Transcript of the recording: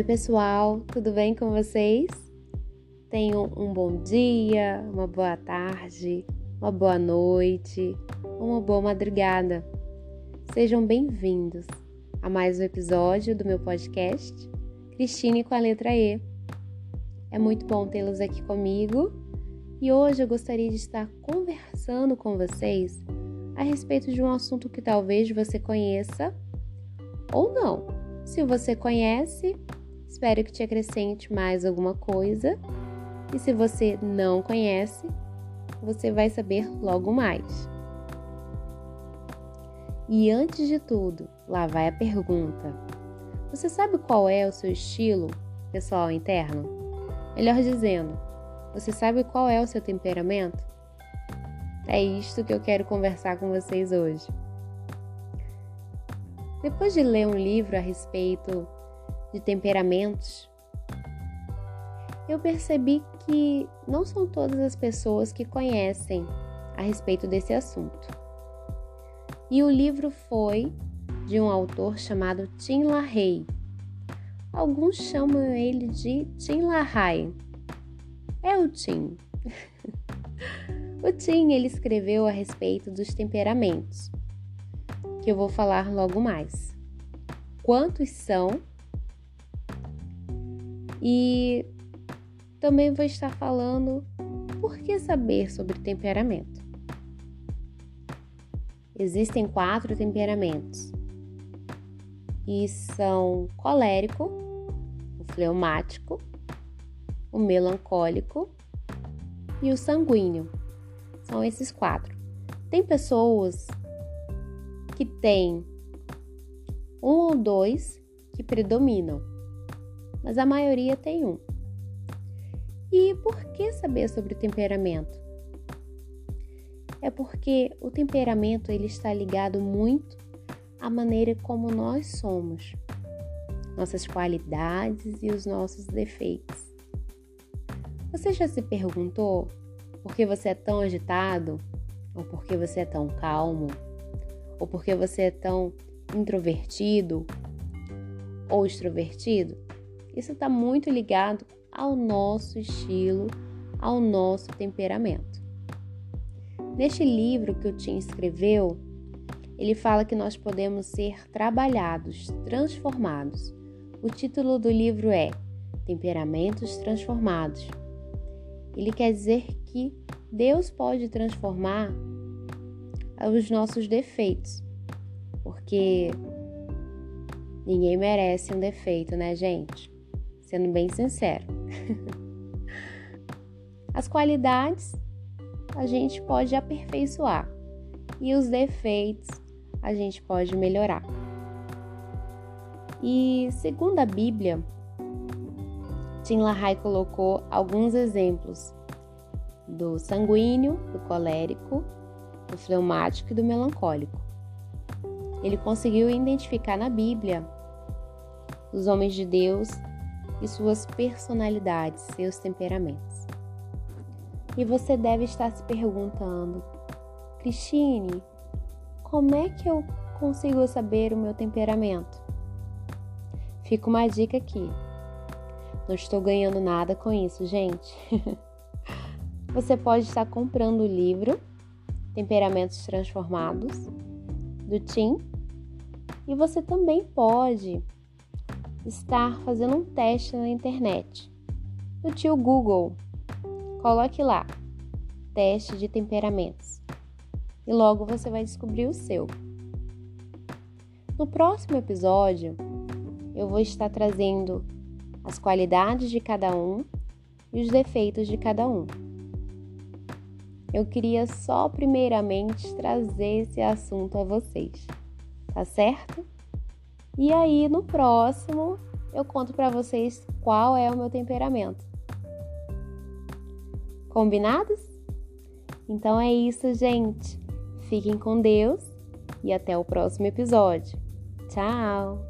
Oi, pessoal, tudo bem com vocês? Tenham um bom dia, uma boa tarde, uma boa noite, uma boa madrugada. Sejam bem-vindos a mais um episódio do meu podcast Cristine com a letra E. É muito bom tê-los aqui comigo e hoje eu gostaria de estar conversando com vocês a respeito de um assunto que talvez você conheça ou não. Se você conhece, Espero que te acrescente mais alguma coisa. E se você não conhece, você vai saber logo mais. E antes de tudo, lá vai a pergunta: Você sabe qual é o seu estilo pessoal interno? Melhor dizendo, você sabe qual é o seu temperamento? É isto que eu quero conversar com vocês hoje. Depois de ler um livro a respeito de temperamentos, eu percebi que não são todas as pessoas que conhecem a respeito desse assunto. E o livro foi de um autor chamado Tim LaHaye. Alguns chamam ele de Tim LaHaye. É o Tim. o Tim ele escreveu a respeito dos temperamentos, que eu vou falar logo mais. Quantos são e também vou estar falando por que saber sobre temperamento. Existem quatro temperamentos e são colérico, o fleumático, o melancólico e o sanguíneo. São esses quatro. Tem pessoas que têm um ou dois que predominam mas a maioria tem um. E por que saber sobre o temperamento? É porque o temperamento ele está ligado muito à maneira como nós somos, nossas qualidades e os nossos defeitos. Você já se perguntou por que você é tão agitado? Ou por que você é tão calmo? Ou por que você é tão introvertido ou extrovertido? Isso está muito ligado ao nosso estilo, ao nosso temperamento. Neste livro que o Tim escreveu, ele fala que nós podemos ser trabalhados, transformados. O título do livro é Temperamentos Transformados. Ele quer dizer que Deus pode transformar os nossos defeitos, porque ninguém merece um defeito, né, gente? Sendo bem sincero. As qualidades a gente pode aperfeiçoar e os defeitos a gente pode melhorar. E segundo a Bíblia, Tim LaHaye colocou alguns exemplos do sanguíneo, do colérico, do fleumático e do melancólico. Ele conseguiu identificar na Bíblia os homens de Deus e suas personalidades, seus temperamentos. E você deve estar se perguntando, Cristine, como é que eu consigo saber o meu temperamento? Fica uma dica aqui. Não estou ganhando nada com isso, gente. você pode estar comprando o livro Temperamentos Transformados do Tim e você também pode estar fazendo um teste na internet. No tio Google, coloque lá teste de temperamentos e logo você vai descobrir o seu. No próximo episódio, eu vou estar trazendo as qualidades de cada um e os defeitos de cada um. Eu queria só primeiramente trazer esse assunto a vocês, tá certo? E aí no próximo eu conto para vocês qual é o meu temperamento. Combinados? Então é isso, gente. Fiquem com Deus e até o próximo episódio. Tchau!